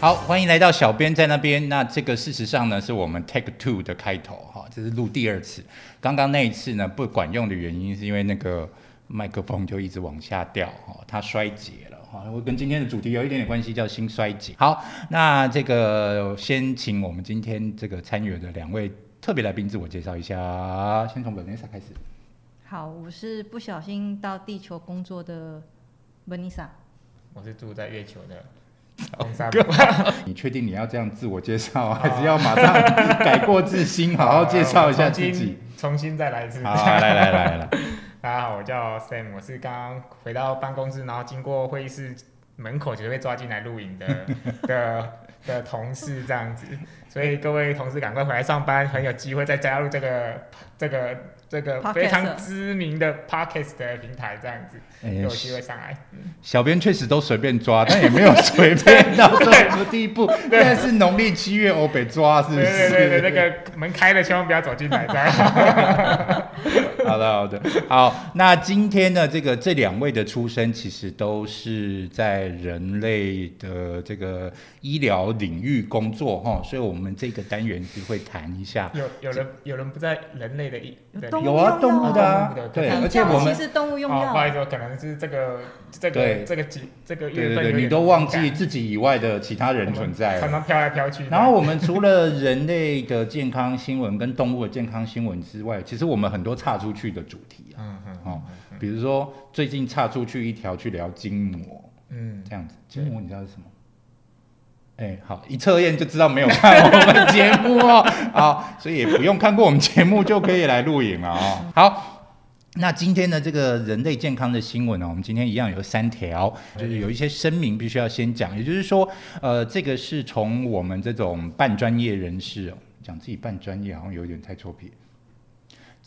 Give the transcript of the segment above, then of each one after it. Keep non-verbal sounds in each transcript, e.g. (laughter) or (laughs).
好，欢迎来到小编在那边。那这个事实上呢，是我们 Take Two 的开头哈，这是录第二次。刚刚那一次呢不管用的原因，是因为那个麦克风就一直往下掉哈，它衰竭了哈。会跟今天的主题有一点点关系，叫心衰竭。好，那这个先请我们今天这个参与的两位特别来宾自我介绍一下，先从 Vanessa 开始。好，我是不小心到地球工作的 Vanessa。我是住在月球的 (laughs) (laughs) 你确定你要这样自我介绍，(laughs) 还是要马上改过自新，好好介绍一下自己？重新再来一次。好，来来来来。大家好，我叫 Sam，我是刚刚回到办公室，然后经过会议室门口就被抓进来录影的的的同事这样子，所以各位同事赶快回来上班，很有机会再加入这个这个。这个非常知名的 Podcast 的平台，这样子有机会上来。小编确实都随便抓，但也没有随便到 (laughs) 什么地步。现在是农历七月，我被抓是不是？对对对，那个门开了，千万不要走进来。(laughs) 好的好的好。那今天呢，这个这两位的出身，其实都是在人类的这个医疗领域工作哈，所以我们这个单元只会谈一下。有有人有人不在人类的医。有啊，动物的，对，而且我们是动物用药。不好意思，可能是这个这个这个几这个月份，你都忘记自己以外的其他人存在，常常飘来飘去。然后我们除了人类的健康新闻跟动物的健康新闻之外，其实我们很多岔出去的主题啊，嗯嗯，哦，比如说最近岔出去一条去聊筋膜，嗯，这样子，筋膜你知道是什么？哎，好，一测验就知道没有看我们节目哦，(laughs) 好，所以也不用看过我们节目就可以来录影了哦。好，那今天的这个人类健康的新闻呢，我们今天一样有三条，就是有一些声明必须要先讲，也就是说，呃，这个是从我们这种半专业人士，讲自己半专业好像有点太臭屁。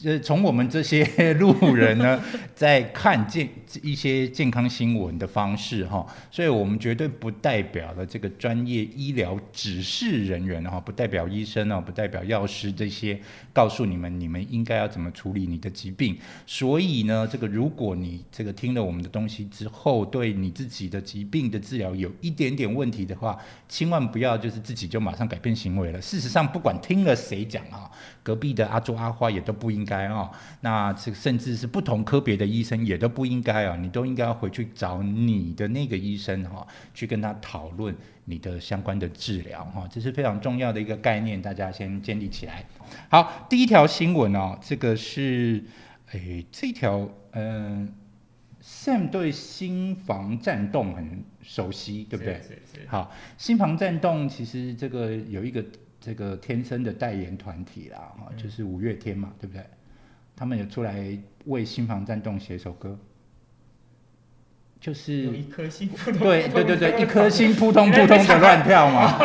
这从我们这些路人呢，(laughs) 在看健一些健康新闻的方式哈，所以我们绝对不代表了这个专业医疗指示人员哈，不代表医生哦，不代表药师这些告诉你们你们应该要怎么处理你的疾病。所以呢，这个如果你这个听了我们的东西之后，对你自己的疾病的治疗有一点点问题的话，千万不要就是自己就马上改变行为了。事实上，不管听了谁讲啊，隔壁的阿朱阿花也都不应该。该哦，那这甚至是不同科别的医生也都不应该啊，你都应该要回去找你的那个医生哈，去跟他讨论你的相关的治疗哈，这是非常重要的一个概念，大家先建立起来。好，第一条新闻哦，这个是诶，这条嗯，Sam 对心房颤动很熟悉，对不对？好，心房颤动其实这个有一个这个天生的代言团体啦，哈，就是五月天嘛，对不对？他们有出来为新房战动写一首歌，就是有一颗心对对对对，(laughs) 一颗心扑通扑通的乱跳嘛。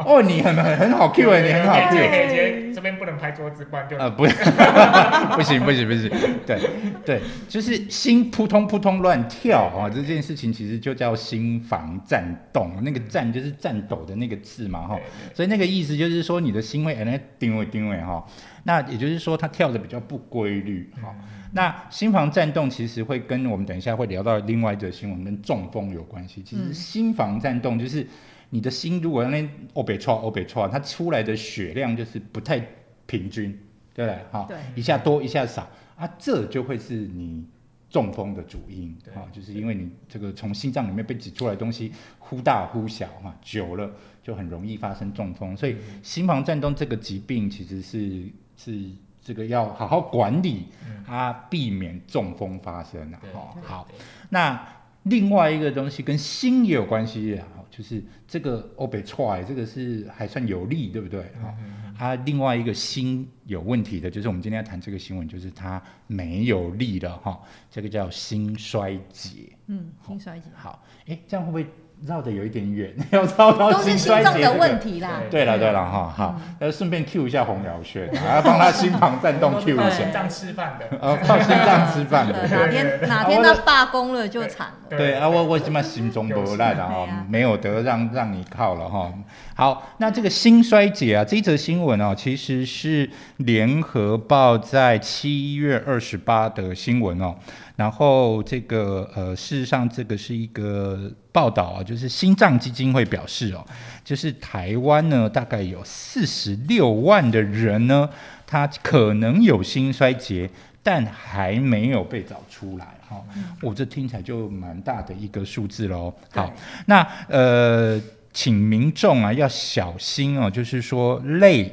(laughs) 哦，你很很很好 Q 哎，你很好 Q。这边不能拍桌子，不然就呃不 (laughs) 不行不行不行，对对，就是心扑通扑通乱跳啊，这件事情其实就叫心房颤动，那个颤就是颤抖的那个字嘛哈，所以那个意思就是说你的心会哎定位定位哈。那也就是说，它跳的比较不规律哈。那心房颤动其实会跟我们等一下会聊到另外一则新闻，跟中风有关系。其实心房颤动就是你的心如果那欧北错欧北错，它出来的血量就是不太平均，对不对？哈，一下多一下少啊，这就会是你中风的主因啊，就是因为你这个从心脏里面被挤出来的东西忽大忽小哈，久了就很容易发生中风。所以心房颤动这个疾病其实是。是这个要好好管理，它避免中风发生啊。哦，好，那另外一个东西跟心也有关系啊，就是这个 o b e t r 这个是还算有利，对不对？哈，它另外一个心有问题的，就是我们今天要谈这个新闻，就是他没有力了哈，这个叫心衰竭。嗯，心衰竭。好，哎，这样会不会？绕的有一点远，要绕到都是心脏的问题啦。对了对了哈，好，那，顺便 Q 一下洪尧轩，要帮他心房颤动 Q 一下。心脏吃饭的，呃，靠心脏吃饭的。哪天哪天他罢工了就惨了。对啊，我我什么心中不赖的哈，没有得让让你靠了哈。好，那这个心衰竭啊，这一则新闻哦，其实是联合报在七月二十八的新闻哦。然后这个呃，事实上这个是一个。报道啊，就是心脏基金会表示哦，就是台湾呢大概有四十六万的人呢，他可能有心衰竭，但还没有被找出来哈。我这听起来就蛮大的一个数字喽。好，那呃，请民众啊要小心哦，就是说累、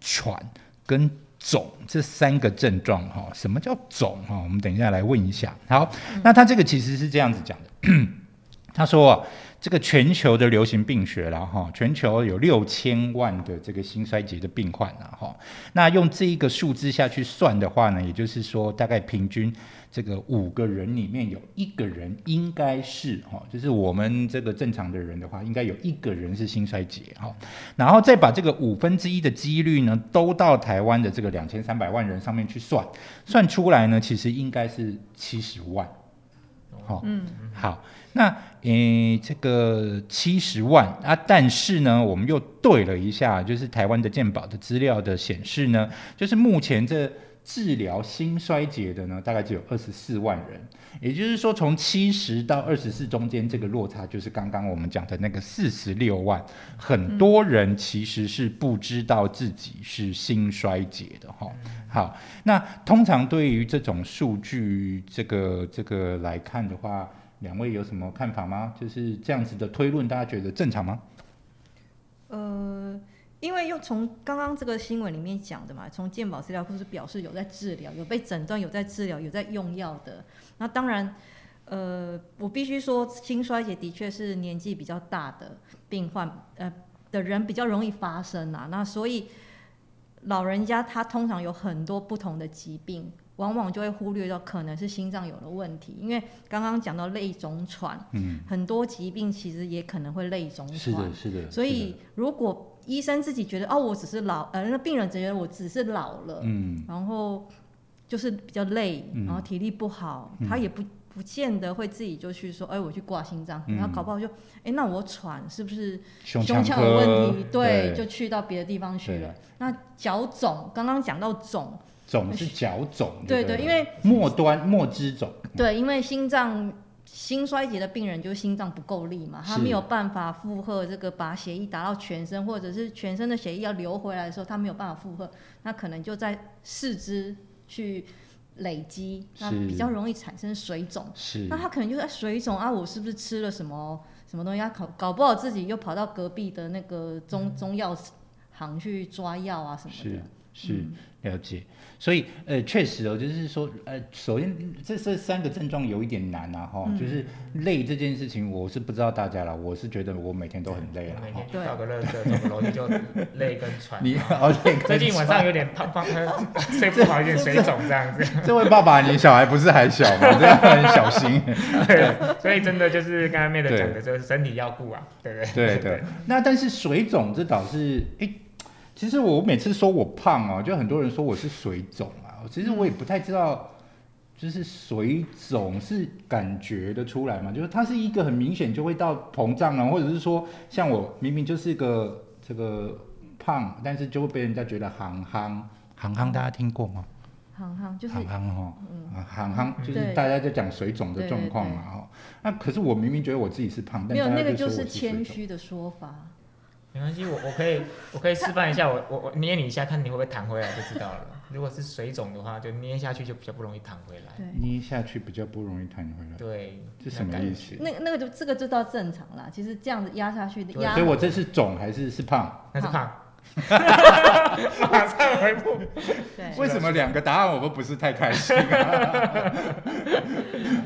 喘跟。肿这三个症状哈，什么叫肿哈？我们等一下来问一下。好，那他这个其实是这样子讲的，他说这个全球的流行病学了哈，全球有六千万的这个心衰竭的病患了哈，那用这一个数字下去算的话呢，也就是说大概平均。这个五个人里面有一个人应该是哈，就是我们这个正常的人的话，应该有一个人是心衰竭哈，然后再把这个五分之一的几率呢，都到台湾的这个两千三百万人上面去算，算出来呢，其实应该是七十万。好，嗯，好，那诶，这个七十万啊，但是呢，我们又对了一下，就是台湾的健保的资料的显示呢，就是目前这。治疗心衰竭的呢，大概只有二十四万人，也就是说，从七十到二十四中间这个落差，就是刚刚我们讲的那个四十六万，很多人其实是不知道自己是心衰竭的哈。好，那通常对于这种数据，这个这个来看的话，两位有什么看法吗？就是这样子的推论，大家觉得正常吗？呃。因为又从刚刚这个新闻里面讲的嘛，从健保资料库是表示有在治疗、有被诊断、有在治疗、有在用药的。那当然，呃，我必须说，心衰竭的确是年纪比较大的病患，呃，的人比较容易发生啊。那所以老人家他通常有很多不同的疾病。往往就会忽略到可能是心脏有了问题，因为刚刚讲到泪肿喘，嗯，很多疾病其实也可能会泪肿喘，是的，是的。所以如果医生自己觉得哦，我只是老，呃，那病人觉得我只是老了，嗯，然后就是比较累，然后体力不好，他也不不见得会自己就去说，哎，我去挂心脏，然后搞不好就，哎，那我喘是不是胸腔有问题？对，就去到别的地方去了。那脚肿，刚刚讲到肿。肿是脚肿，对对，因为末端末肢肿。对，因为心脏心衰竭的病人就是心脏不够力嘛，他没有办法负荷这个把血液打到全身，或者是全身的血液要流回来的时候，他没有办法负荷，那可能就在四肢去累积，那比较容易产生水肿。是，那他可能就在水肿啊，我是不是吃了什么什么东西？他搞搞不好自己又跑到隔壁的那个中中药行去抓药啊什么的。是是了解。所以，呃，确实哦，就是说，呃，首先这这三个症状有一点难啊，哈，就是累这件事情，我是不知道大家了，我是觉得我每天都很累了，每天倒个热水，走个楼梯就累跟喘。你最近晚上有点胖胖，(laughs) 睡不好，有点水肿这样子。这位爸爸，你小孩不是还小吗？这样很小心。对，所以真的就是刚刚妹的讲的，就是身体要顾啊，对不对？对对。那但是水肿这倒是，哎。其实我每次说我胖啊，就很多人说我是水肿啊。其实我也不太知道，就是水肿是感觉的出来嘛？就是它是一个很明显就会到膨胀啊，或者是说像我明明就是一个这个胖，但是就会被人家觉得行行行行，大家听过吗？行行就是行行哈，嗯，憨憨就是大家在讲水肿的状况嘛哈。那可是我明明觉得我自己是胖，没有那个就是谦虚的说法。没关系，我我可以我可以示范一下，我我我捏你一下，看你会不会弹回来就知道了。如果是水肿的话，就捏下去就比较不容易弹回来。捏下去比较不容易弹回来。对，这什么意思？那那个就这个就到正常了。其实这样子压下去的压，所以我这是肿还是是胖？那是胖。马上回复。为什么两个答案我都不是太开心？(laughs)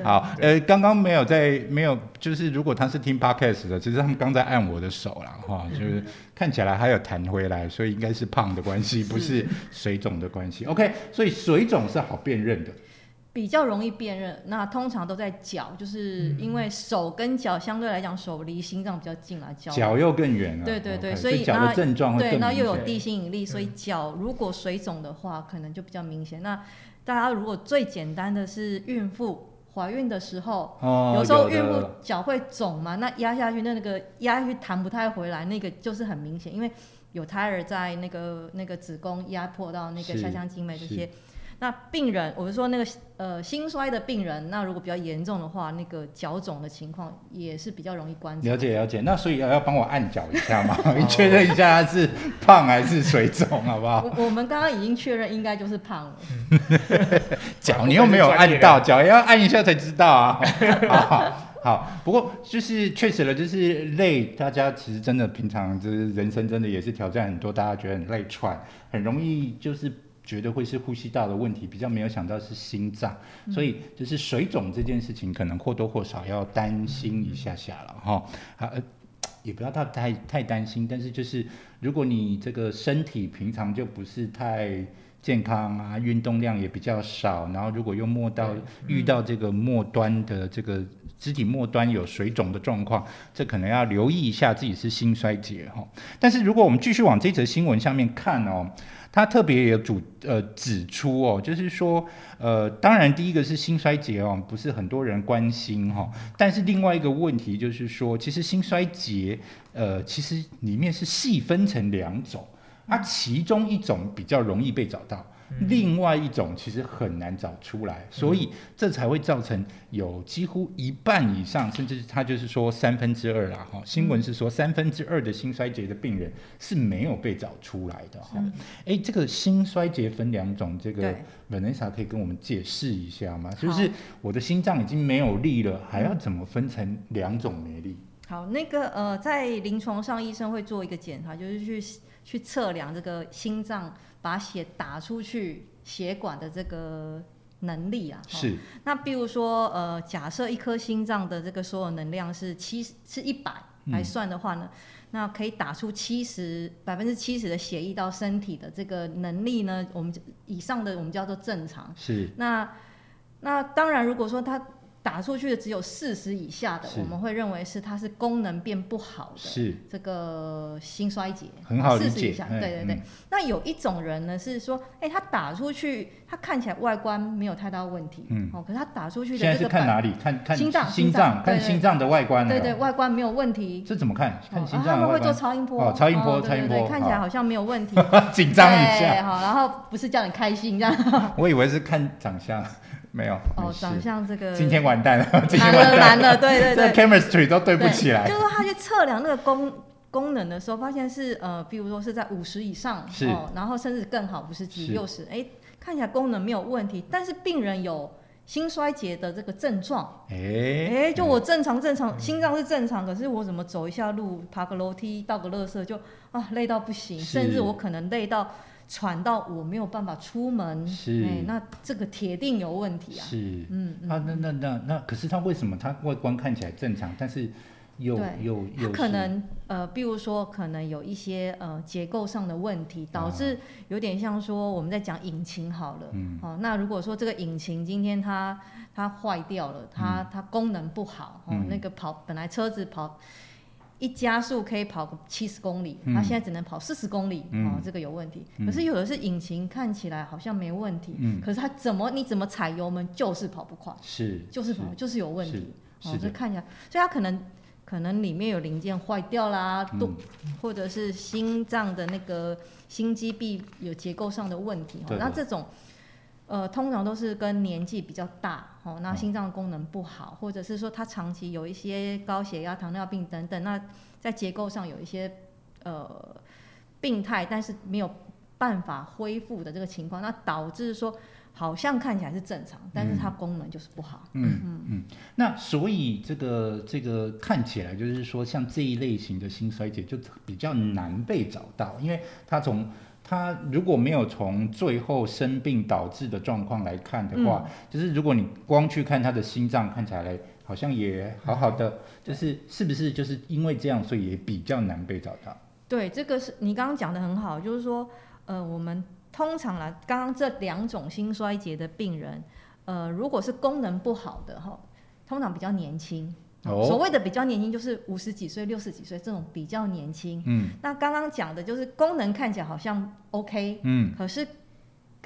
好，呃，刚刚没有在没有，就是如果他是听 podcast 的，其实他们刚在按我的手了哈，就是看起来还有弹回来，所以应该是胖的关系，不是水肿的关系。OK，所以水肿是好辨认的。比较容易辨认，那通常都在脚，就是因为手跟脚相对来讲，手离心脏比较近啊，脚脚又更远了。对对对，所以脚的症状对，那又有地心引力，所以脚如果水肿的话，可能就比较明显。那大家如果最简单的是孕妇怀孕的时候，有时候孕妇脚会肿嘛，那压下去那那个压下去弹不太回来，那个就是很明显，因为有胎儿在那个那个子宫压迫到那个下腔静脉这些。那病人，我们说那个呃心衰的病人，那如果比较严重的话，那个脚肿的情况也是比较容易观察。了解了解，那所以要要帮我按脚一下吗？(laughs) 你确认一下他是胖还是水肿，好不好？(laughs) 我我们刚刚已经确认，应该就是胖了。(laughs) 脚你又没有按到，脚要按一下才知道啊。好。好，不过就是确实了，就是累。大家其实真的平常就是人生真的也是挑战很多，大家觉得很累喘，很容易就是觉得会是呼吸道的问题，比较没有想到是心脏，所以就是水肿这件事情可能或多或少要担心一下下了哈。好，也不要太太太担心，但是就是如果你这个身体平常就不是太。健康啊，运动量也比较少，然后如果又末到遇到这个末端的这个肢体末端有水肿的状况，这可能要留意一下自己是心衰竭哈。但是如果我们继续往这则新闻下面看哦，他特别也主呃指出哦，就是说呃，当然第一个是心衰竭哦，不是很多人关心哈，但是另外一个问题就是说，其实心衰竭呃，其实里面是细分成两种。它其中一种比较容易被找到，另外一种其实很难找出来，所以这才会造成有几乎一半以上，甚至他就是说三分之二啦，哈，新闻是说三分之二的心衰竭的病人是没有被找出来的，哈。哎，这个心衰竭分两种，这个 Vanessa 可以跟我们解释一下吗？就是我的心脏已经没有力了，还要怎么分成两种没力？好，那个呃，在临床上医生会做一个检查，就是去。去测量这个心脏把血打出去血管的这个能力啊，是。那比如说，呃，假设一颗心脏的这个所有能量是七是一百来算的话呢，那可以打出七十百分之七十的血液到身体的这个能力呢，我们以上的我们叫做正常。是。那那当然，如果说它打出去的只有四十以下的，我们会认为是它是功能变不好的，是这个心衰竭，很好理解。对对对。那有一种人呢是说，哎，他打出去，他看起来外观没有太大问题，嗯，哦，可是他打出去的现在是看哪里？看看心脏，心脏，看心脏的外观。对对，外观没有问题。这怎么看？看心脏他们会做超音波，哦，超音波，超音波，看起来好像没有问题，(laughs) 紧张一下，好，然后不是叫你开心这样。(laughs) 我以为是看长相。没有哦，长相这个今天完蛋了，(laughs) 难了蛋了，对对对，chemistry 都对不起来。就是说他去测量那个功功能的时候，发现是呃，比如说是在五十以上，哦，然后甚至更好不是几、六十，哎，看起来功能没有问题，但是病人有心衰竭的这个症状，哎哎，就我正常正常，心脏是正常，可是我怎么走一下路、爬个楼梯、倒个垃圾就啊累到不行，甚至我可能累到。喘到我没有办法出门，是，那这个铁定有问题啊。是，嗯，啊，那那那那，可是他为什么他外观看起来正常，但是又又又可能呃，比如说可能有一些呃结构上的问题，导致有点像说我们在讲引擎好了，嗯，哦，那如果说这个引擎今天它它坏掉了，它它功能不好，哦，那个跑本来车子跑。一加速可以跑个七十公里，它现在只能跑四十公里，哦，这个有问题。可是有的是引擎看起来好像没问题，可是它怎么你怎么踩油门就是跑不快，是，就是跑就是有问题，哦，这看起来，所以它可能可能里面有零件坏掉啦，都或者是心脏的那个心肌壁有结构上的问题，那这种。呃，通常都是跟年纪比较大，哦，那心脏功能不好，或者是说他长期有一些高血压、糖尿病等等，那在结构上有一些呃病态，但是没有办法恢复的这个情况，那导致说好像看起来是正常，但是它功能就是不好。嗯嗯嗯。那所以这个这个看起来就是说，像这一类型的心衰竭就比较难被找到，因为它从他如果没有从最后生病导致的状况来看的话，就是如果你光去看他的心脏，看起来好像也好好的，就是是不是就是因为这样，所以也比较难被找到？对，这个是你刚刚讲的很好，就是说，呃，我们通常来刚刚这两种心衰竭的病人，呃，如果是功能不好的哈，通常比较年轻。所谓的比较年轻，就是五十几岁、六十几岁这种比较年轻。嗯，那刚刚讲的就是功能看起来好像 OK，嗯，可是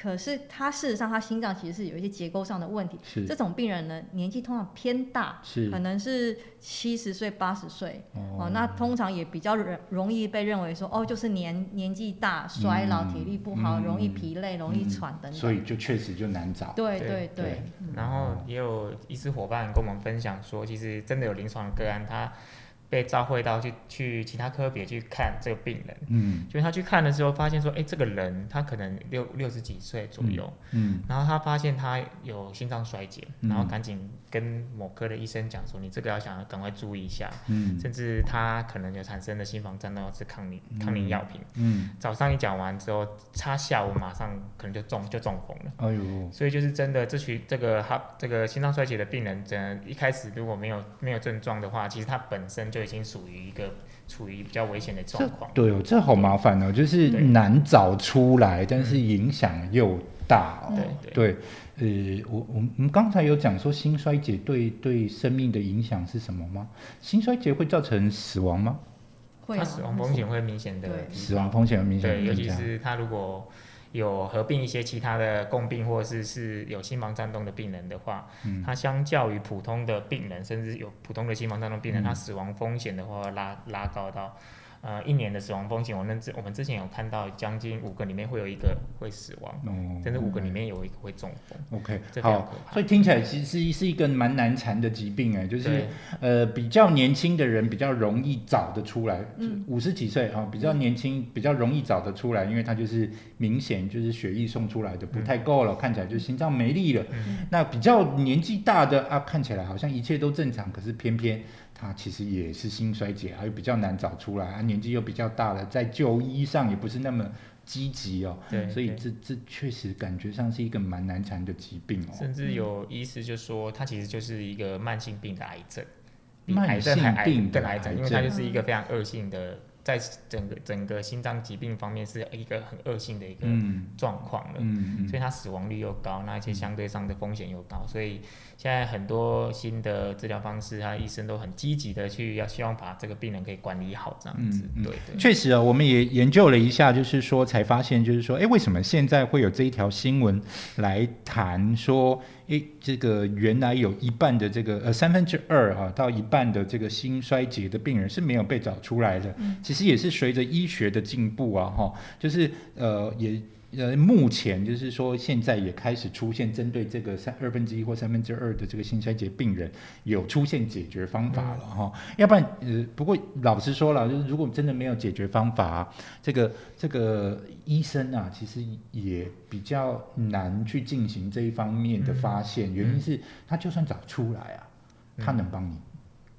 可是他事实上他心脏其实是有一些结构上的问题。是这种病人呢，年纪通常偏大，是可能是七十岁、八十岁哦哦，那通常也比较容容易被认为说哦，就是年年纪大、衰老、嗯体力不好、嗯容易疲累、容易喘等等。所以就确实就难找。对对对对，然后也有医师伙伴跟我们分享说，其实真的有临床个案，他被召会到去去其他科别去看这个病人，嗯。就是他去看的时候，发现说，哎，这个人他可能六六十几岁左右，嗯。然后他发现他有心脏衰竭，嗯。然后赶紧跟某科的医生讲说，你这个要想要赶快注意一下，嗯。甚至他可能有产生的心房颤动要吃抗凝抗凝药品。嗯，早上一讲完之后，他下午马上可能就中就中风了。哎呦，所以就是真的，这群这个他这个心脏衰竭的病人，真的一开始如果没有没有症状的话，其实他本身就已经属于一个处于比较危险的状况。对哦，这好麻烦哦，就是难找出来，但是影响又大哦。对对，呃，我我我们刚才有讲说心衰竭对对生命的影响是什么吗？心衰竭会造成死亡吗？会死亡风险会明显的死亡。风险会明显对，尤其增加。是他如果有合并一些其他的共病，或者是是有心房颤动的病人的话，嗯他相较于普通的病人，甚至有普通的心房颤动病人，嗯他死亡风险的话拉拉高到。呃，一年的死亡风险，我们之我们之前有看到，将近五个里面会有一个会死亡，哦甚至五个里面有一个会中风，，OK，这非常好可，怕。所以听起来其实是一个蛮难缠的疾病哎，就是呃比较年轻的人比较容易找得出来，嗯五十几岁啊、比较年轻比较容易找得出来，因为他就是明显就是血液送出来的不太够了，看起来就心脏没力了。嗯那比较年纪大的啊，看起来好像一切都正常，可是偏偏他其实也是心衰竭，还有比较难找出来，啊年纪又比较大了，在就医上也不是那么积极哦，对，所以这这确实感觉上是一个蛮难缠的疾病哦。甚至有医师就说，他其实就是一个慢性病的癌症，比慢癌症还癌性病的更癌症，癌因为它就是一个非常恶性的，在整个整个心脏疾病方面是一个很恶性的一个嗯状况了。嗯嗯所以它死亡率又高，那一些相对上的风险又高，所以现在很多新的治疗方式，他医生都很积极的去要希望把这个病人可以管理好这样子。对对。确实啊，我们也研究了一下，就是说才发现，就是说，哎，为什么现在会有这一条新闻来谈说，哎，这个原来有一半的这个呃三分之二哈到一半的这个心衰竭的病人是没有被找出来的。其实也是随着医学的进步啊，哈，就是呃也。呃，目前就是说，现在也开始出现针对这个三二分之一或三分之二的这个心衰竭病人，有出现解决方法了哈、要不然，呃，不过老实说了，就是如果真的没有解决方法、啊，这个这个医生啊，其实也比较难去进行这一方面的发现。原因是他就算找出来啊，他能帮你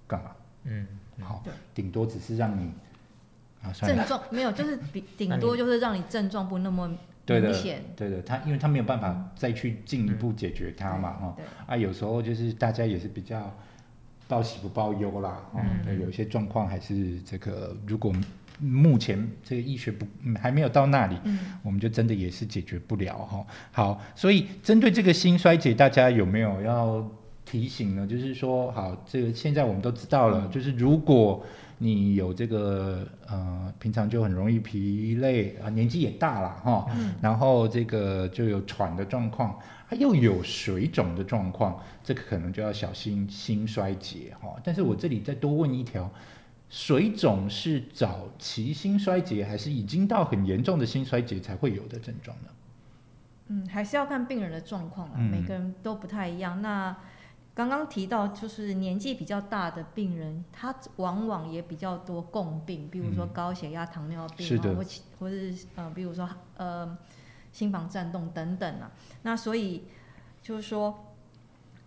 干嘛？嗯，好对，顶多只是让你啊，症状没有，就是比 (laughs) 顶多就是让你症状不那么对的。对的，他因为他没有办法再去进一步解决它嘛，哈、对，啊，有时候就是大家也是比较报喜不报忧啦，哦，嗯。对有一些状况还是这个，如果目前这个医学不、嗯还没有到那里，嗯，我们就真的也是解决不了哈、好，所以针对这个心衰竭，大家有没有要提醒呢？就是说，好，这个现在我们都知道了，就是如果你有这个呃，平常就很容易疲累啊，年纪也大了哈，然后这个就有喘的状况，它又有水肿的状况，这个可能就要小心心衰竭哈。但是我这里再多问一条。水肿是早期心衰竭，还是已经到很严重的心衰竭才会有的症状呢？嗯，还是要看病人的状况啊，嗯每个人都不太一样。那刚刚提到，就是年纪比较大的病人，他往往也比较多共病，比如说高血压、糖尿病啊，是或其或是呃，比如说呃心房颤动等等啊。那所以就是说。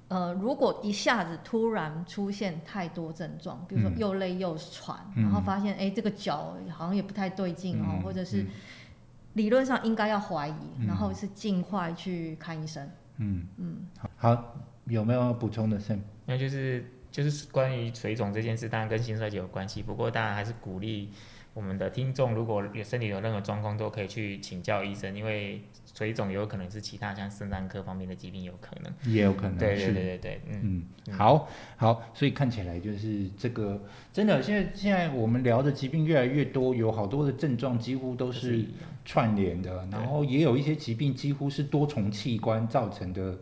呃，如果一下子突然出现太多症状，比如说嗯又累又喘，嗯然后发现哎这个脚好像也不太对劲哦，嗯或者是嗯理论上应该要怀疑，嗯然后是尽快去看医生。嗯，嗯，好，好有没有要补充的？Sam？那就是就是关于水肿这件事，当然跟心衰竭有关系，不过当然还是鼓励我们的听众如果有身体有任何状况，都可以去请教医生，因为水肿有可能是其他像肾脏科方面的疾病，有可能。也有可能对对对对对，嗯，嗯，好好，所以看起来就是这个真的，现在现在我们聊的疾病越来越多，有好多的症状几乎都是串联的，然后也有一些疾病几乎是多重器官造成的，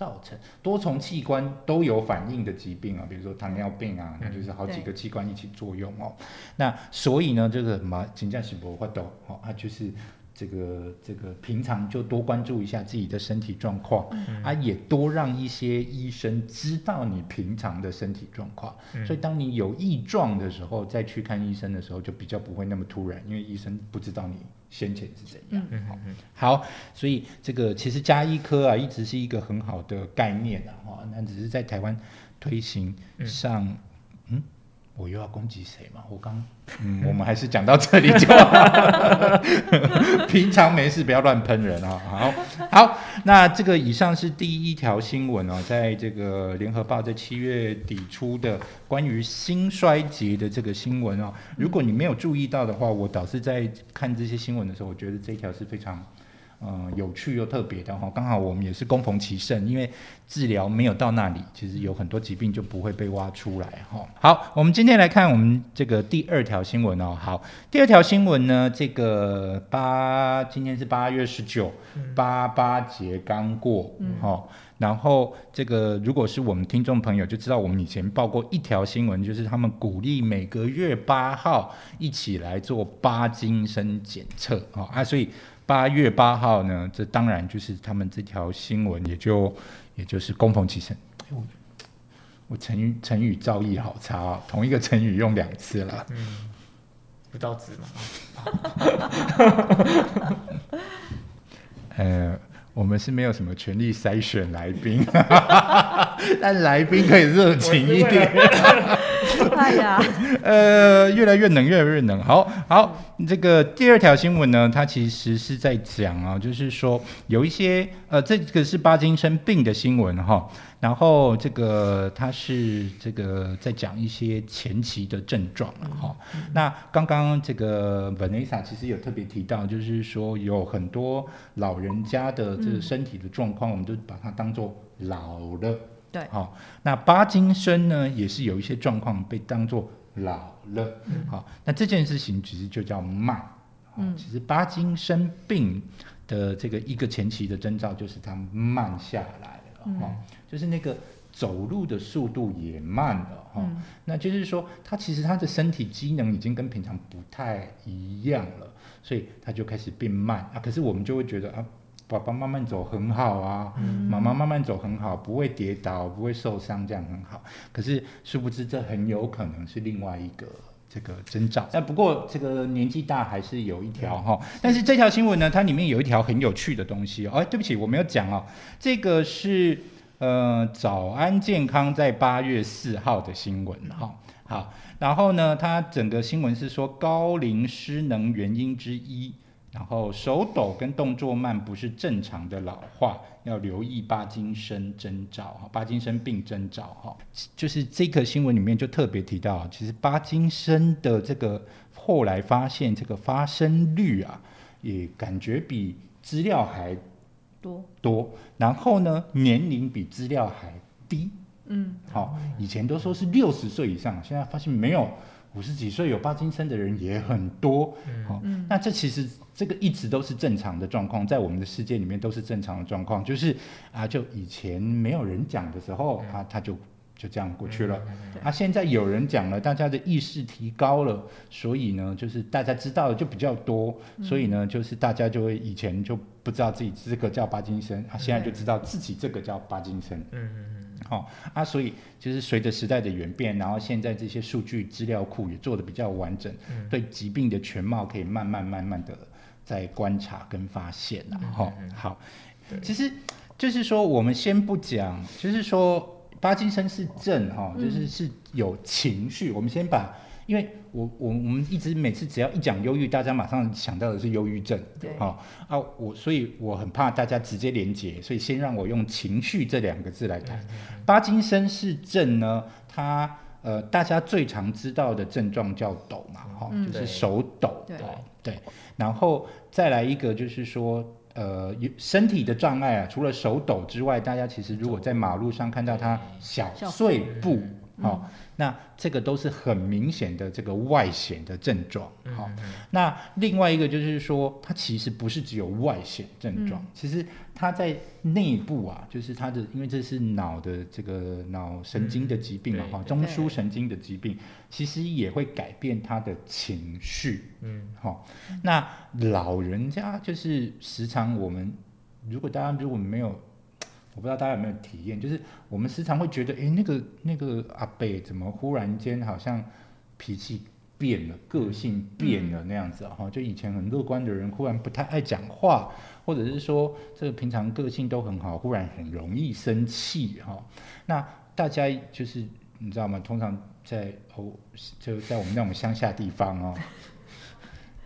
造成多重器官都有反应的疾病啊，比如说糖尿病啊，那就是好几个器官一起作用哦。那所以呢，这个什么金价是不会的哦，它就是。这个这个平常就多关注一下自己的身体状况，啊，也多让一些医生知道你平常的身体状况。嗯。所以当你有异状的时候，再去看医生的时候，就比较不会那么突然，因为医生不知道你先前是怎样。好，所以这个其实加医科啊，一直是一个很好的概念啊，哈，那只是在台湾推行上，嗯我又要攻击谁嘛？我刚，嗯，我们还是讲到这里就好。(laughs) 平常没事不要乱喷人啊。好，好，那这个以上是第一条新闻哦，在这个联合报在七月底出的关于心衰竭的这个新闻哦。如果你没有注意到的话，我倒是在看这些新闻的时候，我觉得这一条是非常。嗯，有趣又特别的哈，刚好我们也是攻逢其胜，因为治疗没有到那里，其实有很多疾病就不会被挖出来哈。好，我们今天来看我们这个第二条新闻哦。好，第二条新闻呢，这个八今天是八月十九，八八节刚过，嗯，哈。然后这个如果是我们听众朋友就知道，我们以前报过一条新闻，就是他们鼓励每个月八号一起来做八金生检测啊啊，所以。八月八号呢，这当然就是他们这条新闻，也就也就是攻逢其胜。哎我我成语成语造诣好差哦，同一个成语用两次了。不到字嘛，(laughs) 呃，我们是没有什么权利筛选来宾，(laughs) 但来宾可以热情一点。(laughs) 哎呀，(laughs) 呃，越来越冷，越来越冷。好好，这个第二条新闻呢，它其实是在讲啊，就是说有一些呃，这个是巴金生病的新闻哈。然后这个他是这个在讲一些前期的症状了哈。那刚刚这个 Vanessa 其实有特别提到，就是说有很多老人家的这个身体的状况，我们都把它当做老了。对，好，那巴金森呢，也是有一些状况被当做老了，好，那这件事情其实就叫慢，嗯，其实巴金森病的这个一个前期的征兆就是它慢下来了，哈、就是那个走路的速度也慢了，哈、那就是说他其实他的身体机能已经跟平常不太一样了，所以他就开始变慢啊，可是我们就会觉得啊。爸爸慢慢走很好啊，妈妈慢慢走很好，不会跌倒，不会受伤，这样很好。可是殊不知，这很有可能是另外一个这个征兆。但不过这个年纪大还是有一条哈。但是这条新闻呢，它里面有一条很有趣的东西哦。哎，对不起，我没有讲哦。这个是呃早安健康在八月四号的新闻哈。好，然后呢，它整个新闻是说高龄失能原因之一。然后手抖跟动作慢不是正常的老化，要留意巴金森征兆哈，巴金森病征兆哈，就是这个新闻里面就特别提到，其实巴金森的这个后来发现这个发生率啊，也感觉比资料还多多，然后呢年龄比资料还低，嗯，好，以前都说是六十岁以上，现在发现没有。五十几岁有帕金森的人也很多，好、那这其实这个一直都是正常的状况，在我们的世界里面都是正常的状况，就是啊，就以前没有人讲的时候，啊，他就就这样过去了，啊，现在有人讲了，大家的意识提高了，所以呢，就是大家知道的就比较多，所以呢，就是大家就会以前就不知道自己这个叫帕金森，啊，现在就知道自己这个叫帕金森，嗯嗯嗯，好、啊，所以就是随着时代的演变，然后现在这些数据资料库也做的比较完整，对疾病的全貌可以慢慢慢慢的在观察跟发现了哈、好，其实就是说我们先不讲，就是说巴金森是症哈、就是是有情绪，我们先把。因为我我我们一直每次只要一讲忧郁，大家马上想到的是忧郁症，对。好、啊，我所以我很怕大家直接连结，所以先让我用情绪这两个字来谈。巴金森氏症呢，它呃，大家最常知道的症状叫抖嘛，哈、嗯就是手抖，对。哦对，然后再来一个就是说，呃，有身体的障碍啊，除了手抖之外，大家其实如果在马路上看到他小小碎步，嗯。好、那这个都是很明显的这个外显的症状，好、那另外一个就是说，它其实不是只有外显症状，嗯。其实它在内部啊，就是它的，因为这是脑的这个脑神经的疾病嘛，哈、嗯中枢神经的疾病，其实也会改变他的情绪，嗯。好、那老人家就是时常我们，如果大家如果没有，我不知道大家有没有体验，就是我们时常会觉得，诶，那个那个阿贝怎么忽然间好像脾气变了，个性变了那样子啊哈、就以前很乐观的人，忽然不太爱讲话，或者是说这个平常个性都很好，忽然很容易生气哈、那大家就是你知道吗？通常在哦，就在我们那种乡下地方哦。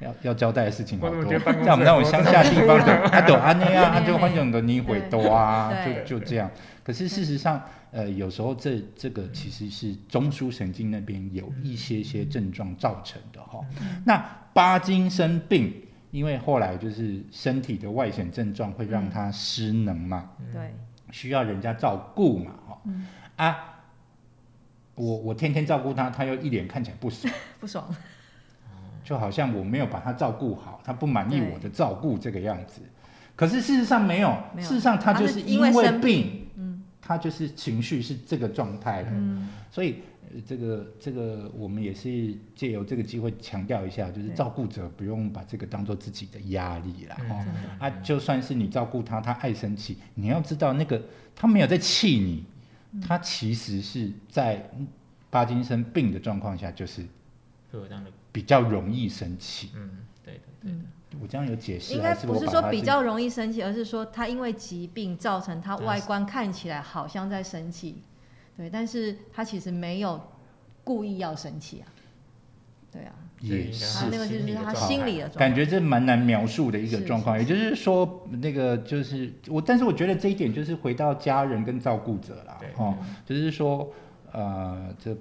要要交代的事情好多，在我们那种乡下地方的，啊，懂啊那样，啊对就欢迎的你回多啊，就就这样。可是事实上，呃，有时候这这个其实是中枢神经那边有一些些症状造成的哈。那巴金生病，因为后来就是身体的外显症状会让他失能嘛，对，需要人家照顾嘛，哈、嗯。啊，我我天天照顾他，他又一脸看起来不爽，(laughs) 不爽，就好像我没有把他照顾好，他不满意我的照顾这个样子。可是事实上没有，没有。事实上他就是因为生病，嗯。他就是情绪是这个状态的。嗯，所以、呃这个这个我们也是借由这个机会强调一下，就是照顾者不用把这个当做自己的压力啦。啊，就算是你照顾他，他爱生气，你要知道那个他没有在气你，嗯。他其实是在巴金森病的状况下，就是会有这样的，比较容易生气。嗯，对的，对的，嗯，我这样有解释，应该不是说比较容易生气，而是说他因为疾病造成他外观看起来好像在生气，对，但是他其实没有故意要生气啊，对啊，也是。他那个就是他心心理的状感觉这蛮难描述的一个状况，也就是说，那个就是我，但是我觉得这一点就是回到家人跟照顾者啦，哦，就是说，呃，这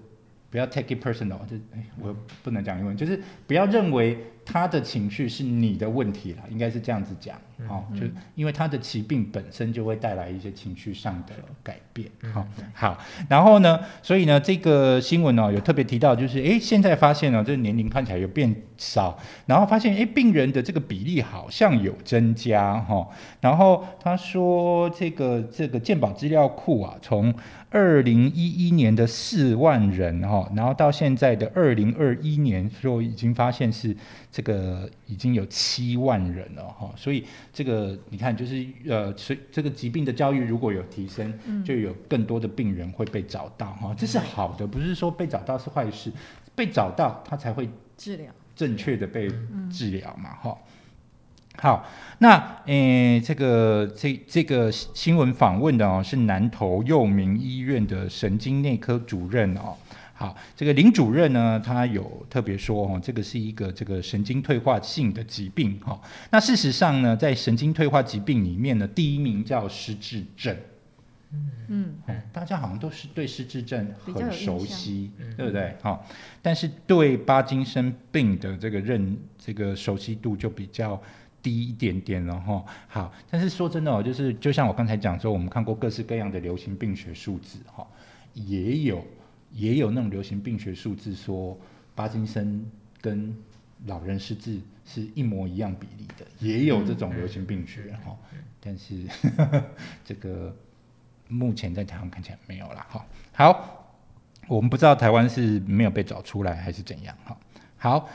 不要 take it personal，就哎，我不能讲英文，就是不要认为他的情绪是你的问题啦，应该是这样子讲，哦，嗯。就因为他的疾病本身就会带来一些情绪上的改变，好、好，然后呢，所以呢，这个新闻呢、有特别提到，就是诶，现在发现呢、这个年龄看起来有变少，然后发现诶，病人的这个比例好像有增加哈、然后他说这个这个健保资料库啊，从二零一一年的四万人哈、然后到现在的二零二一年，就已经发现是这个已经有七万人了哈、所以这个你看就是呃，所以这个疾病的教育如果有提升，嗯。就有更多的病人会被找到哈、这是好的，不是说被找到是坏事，被找到他才会治疗，正确的被治疗嘛，哈、好，那诶，这个这这个新闻访问的哦，是南投佑民医院的神经内科主任哦。好，这个林主任呢，他有特别说哦，这个是一个这个神经退化性的疾病哈、那事实上呢，在神经退化疾病里面呢，第一名叫失智症。嗯，哦，大家好像都是对失智症很熟悉，嗯对不对？好、但是对巴金森病的这个认这个熟悉度就比较低一点点了哈。好，但是说真的哦，就是就像我刚才讲说，我们看过各式各样的流行病学数字哈、也有也有那种流行病学数字说巴金森跟老人失智是一模一样比例的，也有这种流行病学哈、但是 (laughs) 这个目前在台湾看起来没有了。哈，好，我们不知道台湾是没有被找出来还是怎样。哈，好，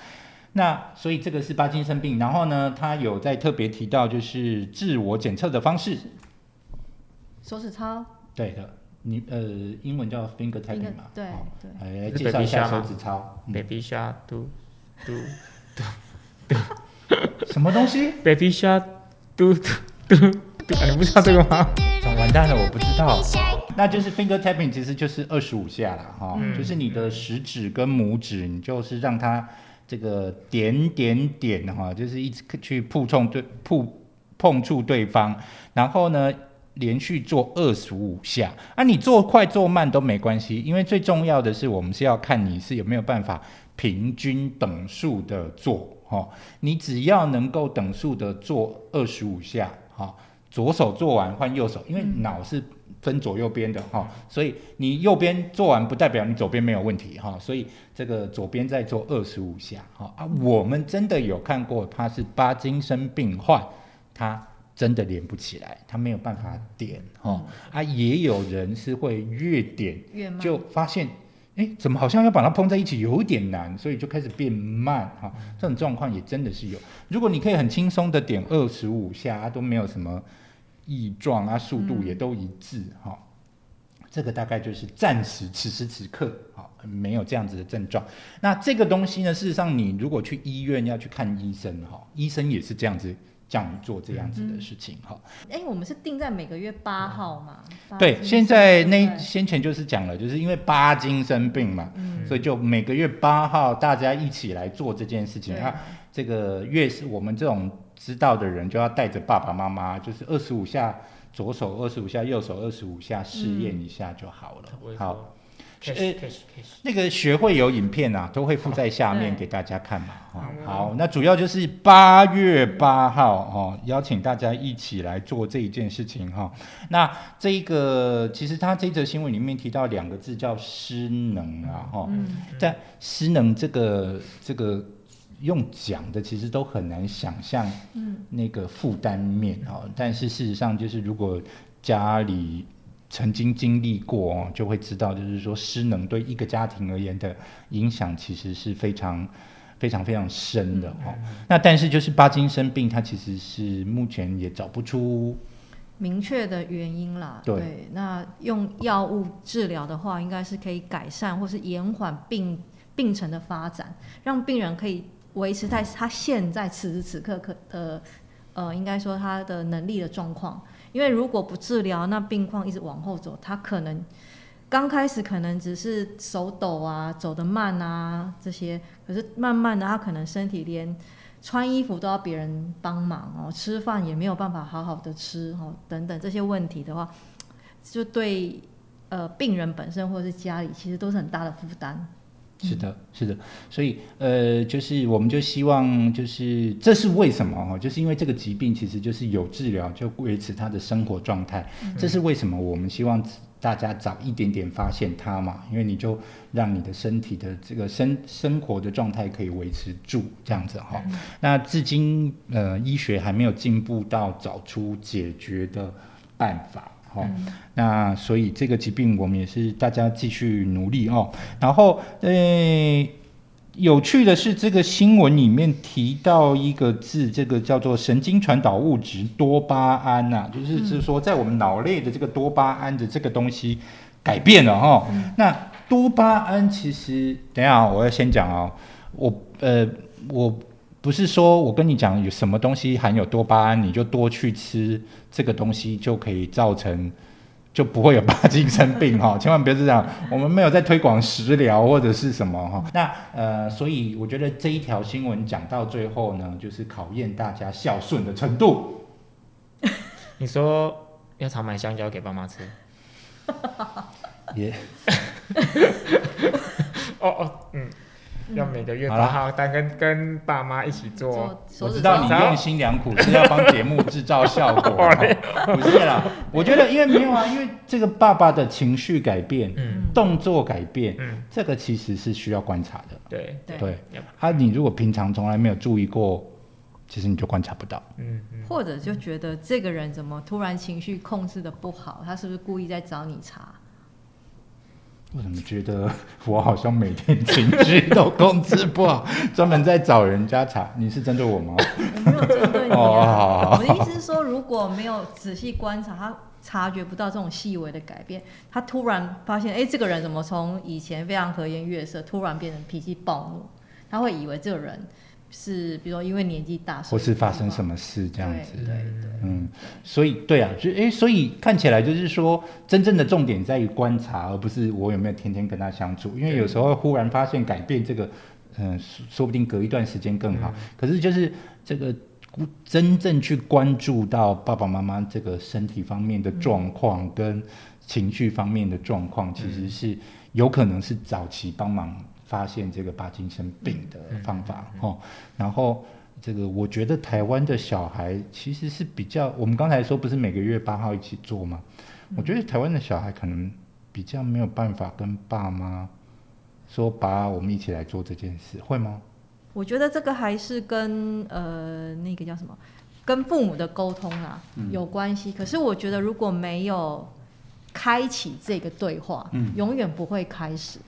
那所以这个是巴金森病，然后呢，他有在特别提到就是自我检测的方式，手指操，对的，你呃英文叫 finger 一 tapping 个嘛，对好对，来来介绍一下手指操，嗯。Baby shark do do 什么东西？baby shark do do do do，啊你不知道这个吗？哦完蛋了，我不知道。那就是 finger tapping，其实就是二十五下啦，哈、嗯。就是你的食指跟拇指，你就是让它这个点点点哈，就是一直去碰触对碰碰触对方，然后呢，连续做二十五下，啊，你做快做慢都没关系，因为最重要的是我们是要看你是有没有办法平均等数的做，哈，你只要能够等数的做二十五下，哈，左手做完换右手，因为脑是分左右边的哈，所以你右边做完不代表你左边没有问题哈，所以这个左边再做二十五下，哈啊，我们真的有看过他是巴金森病患，他。真的连不起来，他没有办法点哈啊，也有人是会越点越慢就发现，哎，怎么好像要把它碰在一起有点难，所以就开始变慢哈。这种状况也真的是有。如果你可以很轻松的点二十五下，都没有什么异状啊，速度也都一致哈。这个大概就是暂时此时此刻哈没有这样子的症状。那这个东西呢，事实上你如果去医院要去看医生哈，医生也是这样子。叫你做这样子的事情哈，哎，我们是定在每个月八号嘛？对，现在那先前就是讲了，就是因为巴金生病嘛，所以就每个月八号大家一起来做这件事情啊。这个月是我们这种知道的人就要带着爸爸妈妈，就是二十五下左手，二十五下右手，二十五下试验一下就好了。好。呃，那个学会有影片啊，都会附在下面给大家看嘛。好，那主要就是八月八号哦，邀请大家一起来做这一件事情哈。那这个其实他这则新闻里面提到两个字叫失能啊哈，但失能这个这个用讲的其实都很难想象，那个负担面哈。但是事实上就是如果家里。曾经经历过哦，就会知道，就是说失能对一个家庭而言的影响，其实是非常、非常、非常深的哦。那但是就是巴金生病，他其实是目前也找不出明确的原因啦。对，那用药物治疗的话，应该是可以改善或是延缓病病程的发展，让病人可以维持在他现在此时此刻可的呃，应该说他的能力的状况。因为如果不治疗，那病况一直往后走，他可能刚开始可能只是手抖啊，走得慢啊这些，可是慢慢的他可能身体连穿衣服都要别人帮忙哦，吃饭也没有办法好好的吃哦，等等这些问题的话，就对呃病人本身或者是家里其实都是很大的负担。是的，是的，所以呃，就是我们就希望，就是这是为什么哈？就是因为这个疾病其实就是有治疗就维持他的生活状态，这是为什么我们希望大家早一点点发现它嘛？因为你就让你的身体的这个生生活的状态可以维持住这样子哈。那至今呃，医学还没有进步到找出解决的办法。好，那所以这个疾病我们也是大家继续努力哦。然后，呃，有趣的是，这个新闻里面提到一个字，这个叫做神经传导物质多巴胺呐，就是是说在我们脑内的这个多巴胺的这个东西改变了哈。那多巴胺其实，等下我要先讲哦，我呃我。不是说我跟你讲有什么东西含有多巴胺，你就多去吃这个东西就可以造成就不会有巴金森病哈，(laughs) 千万别这样。我们没有在推广食疗或者是什么哈。那呃，所以我觉得这一条新闻讲到最后呢，就是考验大家孝顺的程度。(laughs) 你说要常买香蕉给爸妈吃？(laughs) 也。哦哦，嗯。要每个月八号，但跟跟爸妈一起做。我知道你用心良苦是要帮节目制造效果，(laughs) 不是啦。我觉得因为没有啊，因为这个爸爸的情绪改变，嗯，动作改变，嗯，这个其实是需要观察的。对对，啊，你如果平常从来没有注意过，其实你就观察不到。嗯嗯。或者就觉得这个人怎么突然情绪控制的不好，他是不是故意在找你茬？我怎么觉得我好像每天情绪都控制不好，(laughs) 专门在找人家查？你是针对我吗？我没有针对你啊。我的意思是说，如果没有仔细观察，他察觉不到这种细微的改变，他突然发现，哎，这个人怎么从以前非常和颜悦色，突然变成脾气暴怒？他会以为这个人。是，比如说因为年纪大，或是发生什么事这样子，对对，嗯，所以对啊，就哎，所以看起来就是说，真正的重点在于观察，而不是我有没有天天跟他相处。因为有时候忽然发现改变这个，嗯，说不定隔一段时间更好。可是就是这个真正去关注到爸爸妈妈这个身体方面的状况跟情绪方面的状况，其实是有可能是早期帮忙发现这个帕金森病的方法哦。然后这个我觉得台湾的小孩其实是比较，我们刚才说不是每个月八号一起做吗？我觉得台湾的小孩可能比较没有办法跟爸妈说，爸，我们一起来做这件事，会吗？我觉得这个还是跟呃那个叫什么，跟父母的沟通啊有关系。可是我觉得如果没有开启这个对话，嗯，永远不会开始。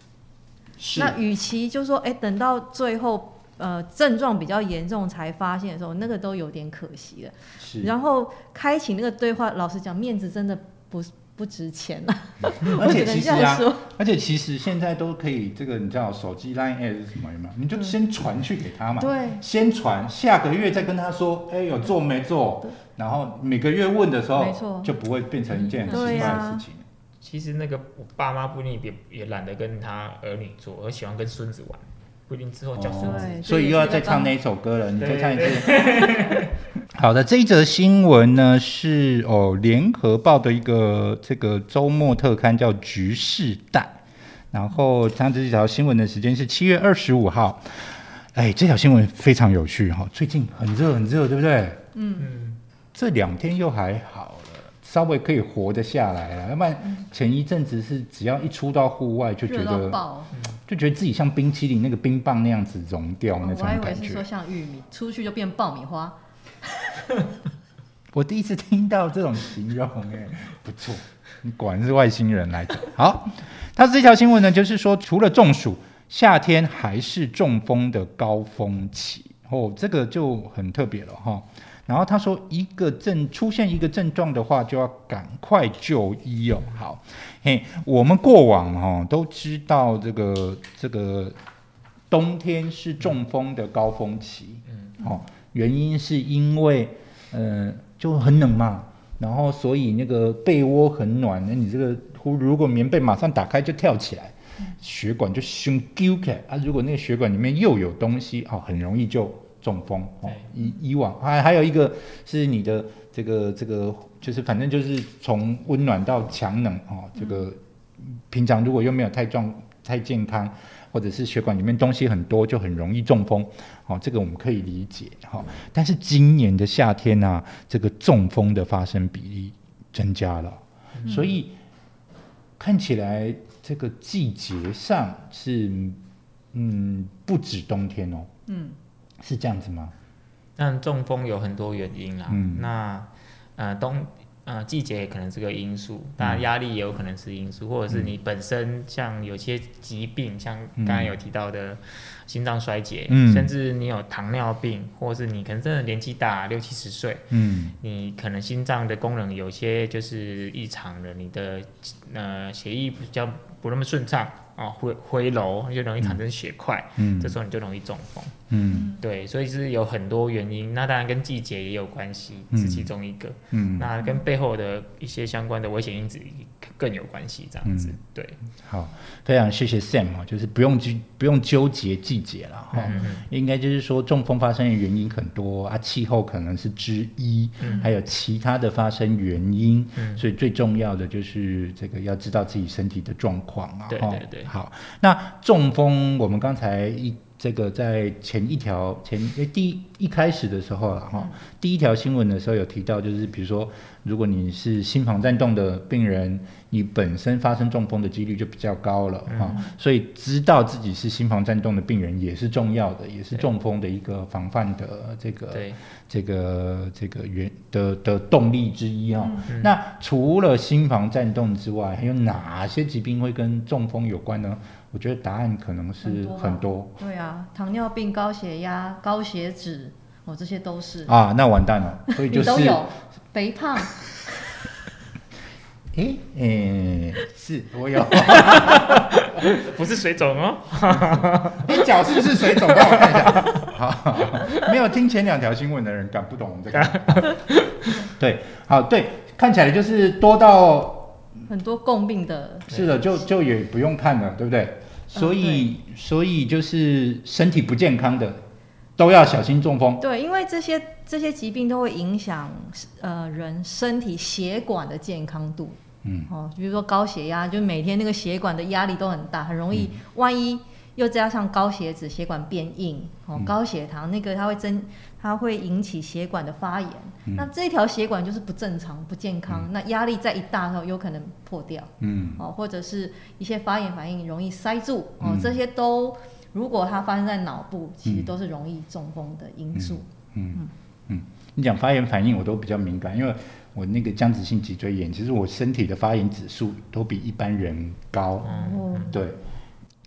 是。那与其就说，哎，等到最后呃症状比较严重才发现的时候，那个都有点可惜了。是。然后开启那个对话，老实讲，面子真的不。不值钱了！(laughs) 而且其实啊，而且其实现在都可以，这个你知道手机 Line A 是什么有没有？你就先传去给他嘛。对。先传，下个月再跟他说，哎，有做没做？然后每个月问的时候，没错就不会变成一件很奇怪的事情。其实那个我爸妈不一定也也懒得跟他儿女做，而喜欢跟孙子玩。不一定之后叫孙子，所以又要再唱那一首歌了。你再唱一次。(laughs) 好的，这一则新闻呢是哦，《联合报》的一个这个周末特刊叫《局势带》，然后它这条新闻的时间是七月二十五号。哎，这条新闻非常有趣哈，最近很热很热，对不对？嗯，这两天又还好了，稍微可以活得下来了。要不然前一阵子是只要一出到户外就觉得。就觉得自己像冰淇淋那个冰棒那样子融掉那种感觉。我还以为是说像玉米，出去就变爆米花。(laughs) 我第一次听到这种形容，哎，(laughs) 不错，你果然是外星人来的。好，他这条新闻呢，就是说除了中暑，夏天还是中风的高峰期。哦，这个就很特别了哈。然后他说，一个症出现一个症状的话，就要赶快就医哦。好，嘿，我们过往哈都知道这个这个冬天是中风的高峰期，嗯，哦，原因是因为呃就很冷嘛，然后所以那个被窝很暖，那你这个如果棉被马上打开就跳起来，血管就胸揪开啊，如果那个血管里面又有东西哦，很容易就。中风哦，以以往还还有一个是你的这个这个，就是反正就是从温暖到强冷哦，这个平常如果又没有太壮太健康，或者是血管里面东西很多，就很容易中风哦，这个我们可以理解哈。但是今年的夏天呢，这个中风的发生比例增加了，所以看起来这个季节上是嗯不止冬天哦，嗯。是这样子吗？但中风有很多原因啦。嗯，那呃冬呃季节可能是个因素，当然压力也有可能是因素，或者是你本身像有些疾病，像刚刚有提到的心脏衰竭，甚至你有糖尿病，或者是你可能真的年纪大六七十岁，嗯，你可能心脏的功能有些就是异常了，你的呃血液比较不那么顺畅。啊，回回流就容易产生血块，嗯，这时候你就容易中风，嗯，对，所以是有很多原因，那当然跟季节也有关系，是其中一个，嗯，那跟背后的一些相关的危险因子更有关系，这样子，对，好，非常谢谢 Sam 哦，就是不用纠不用纠结季节了哈，应该就是说中风发生的原因很多啊，气候可能是之一，还有其他的发生原因，所以最重要的就是这个要知道自己身体的状况啊，对对对。好，那中风，我们刚才一这个在前一条前诶第一一开始的时候了哈，第一条新闻的时候有提到，就是比如说，如果你是心房颤动的病人，你本身发生中风的几率就比较高了哈，所以知道自己是心房颤动的病人也是重要的，也是中风的一个防范的这个这个这个原的的动力之一啊。那除了心房颤动之外，还有哪些疾病会跟中风有关呢？我觉得答案可能是很多。对啊，糖尿病、高血压、高血脂，哦，这些都是。啊，那完蛋了，所以就是。都有，肥胖。(laughs) 诶，诶，是我有。不是水肿哦。(laughs) 你脚是不是水肿？帮我看一下。好，没有听前两条新闻的人，敢不懂我们这个。(laughs) 对，好，对，看起来就是多到。很多共病的，是的，就就也不用看了，对不对？所以，所以就是身体不健康的，都要小心中风。对，因为这些这些疾病都会影响呃人身体血管的健康度。嗯，哦，比如说高血压，就每天那个血管的压力都很大，很容易，万一又加上高血脂，血管变硬，哦，高血糖那个它会增，它会引起血管的发炎。那这条血管就是不正常、不健康，那压力再一大的时候，有可能破掉。嗯，哦，或者是一些发炎反应容易塞住，哦，这些都如果它发生在脑部，其实都是容易中风的因素。嗯嗯，你讲发炎反应，我都比较敏感，因为我那个僵直性脊椎炎，其实我身体的发炎指数都比一般人高。嗯，对，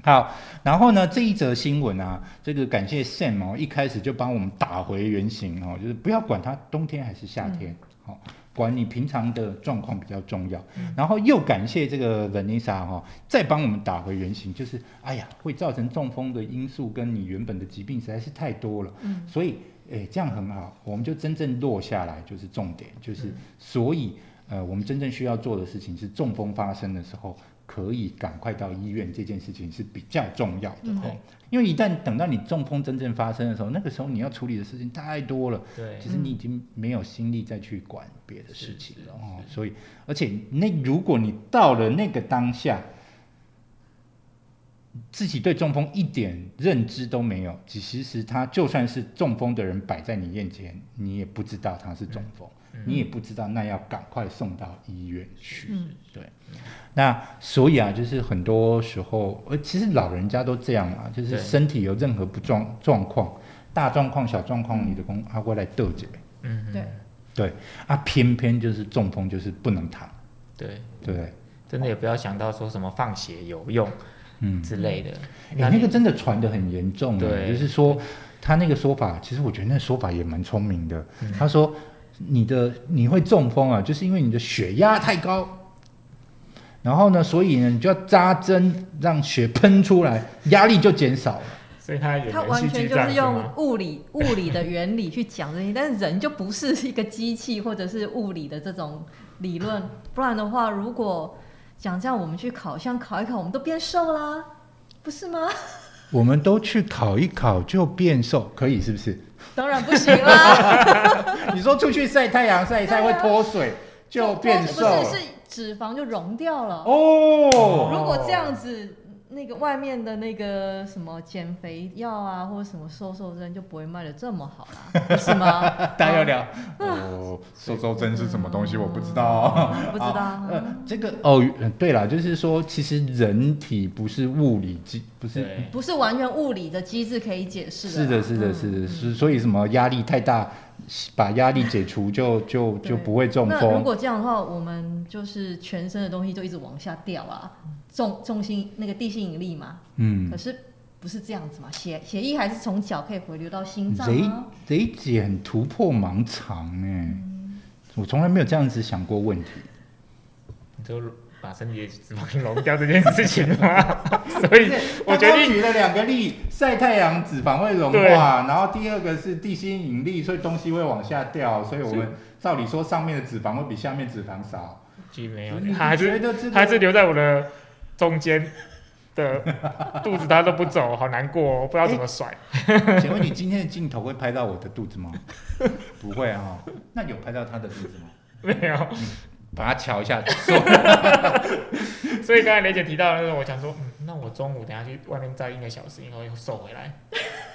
好，然后呢，这一则新闻啊，这个感谢 Sam 哦，一开始就帮我们打回原形哦，就是不要管它冬天还是夏天，好、管你平常的状况比较重要。然后又感谢这个 Vanessa 哈、再帮我们打回原形，就是哎呀，会造成中风的因素跟你原本的疾病实在是太多了，嗯所以诶这样很好，我们就真正落下来就是重点，就是所以呃我们真正需要做的事情是中风发生的时候。可以赶快到医院，这件事情是比较重要的嗯。哦。因为一旦等到你中风真正发生的时候，那个时候你要处理的事情太多了，对。其实你已经没有心力再去管别的事情了哦。所以，而且那如果你到了那个当下，自己对中风一点认知都没有，其实他就算是中风的人摆在你面前，你也不知道他是中风，你也不知道那要赶快送到医院去。嗯对，那所以啊，就是很多时候，呃，其实老人家都这样嘛，就是身体有任何不状状况，大状况、小状况，你的工他会来斗解。嗯，对，对啊，偏偏就是中风就是不能躺，对，对？真的也不要想到说什么放血有用嗯，之类的。哎、那个真的传的很严重啊，对就是说他那个说法，其实我觉得那说法也蛮聪明的。嗯他说你的你会中风啊，就是因为你的血压太高，然后呢，所以呢，你就要扎针让血喷出来，压力就减少了。所以他演它完全就是用？物理物理的原理去讲这些，但是人就不是一个机器或者是物理的这种理论，不然的话，如果讲这样，我们去烤箱烤一烤，我们都变瘦啦，不是吗？我们都去烤一烤就变瘦，可以是不是？当然不行啦，(laughs) 你说出去晒太阳晒一晒会脱水 (laughs) 就变瘦了不是是脂肪就溶掉了。哦。如果这样子，那个外面的那个什么减肥药啊，或者什么瘦瘦针就不会卖的这么好啦，不是吗？(laughs) 大家要聊哦，瘦瘦针是什么东西？我不知道。嗯不知道啊呃，这个哦，呃对了，就是说，其实人体不是物理机，不是。不是完全物理的机制可以解释的。是的，是的，嗯是的，是，所以什么压力太大，把压力解除就就就不会中那如。果这样的话，我们就是全身的东西就一直往下掉啊，重重心那个地心引力嘛。嗯可，是不是这样子嘛？血血液还是从脚可以回流到心脏雷啊。雷姐很突破盲肠哎，我从来没有这样子想过问题。你就把身体的脂肪融掉这件事情吗？(laughs) 所以我决定他刚举了两个例，晒太阳脂肪会融化，然后第二个是地心引力，所以东西会往下掉，所以我们照理说上面的脂肪会比下面脂肪少。既没有还是还是留在我的中间的肚子，他都不走，好难过、哦，不知道怎么甩。请问你今天的镜头会拍到我的肚子吗？(laughs) 不会啊、那有拍到他的肚子吗？没有，把它瞧一下，(laughs) 所以刚才雷姐提到的时候，我想说，嗯，那我中午等下去外面再一个小时，以后又瘦回来，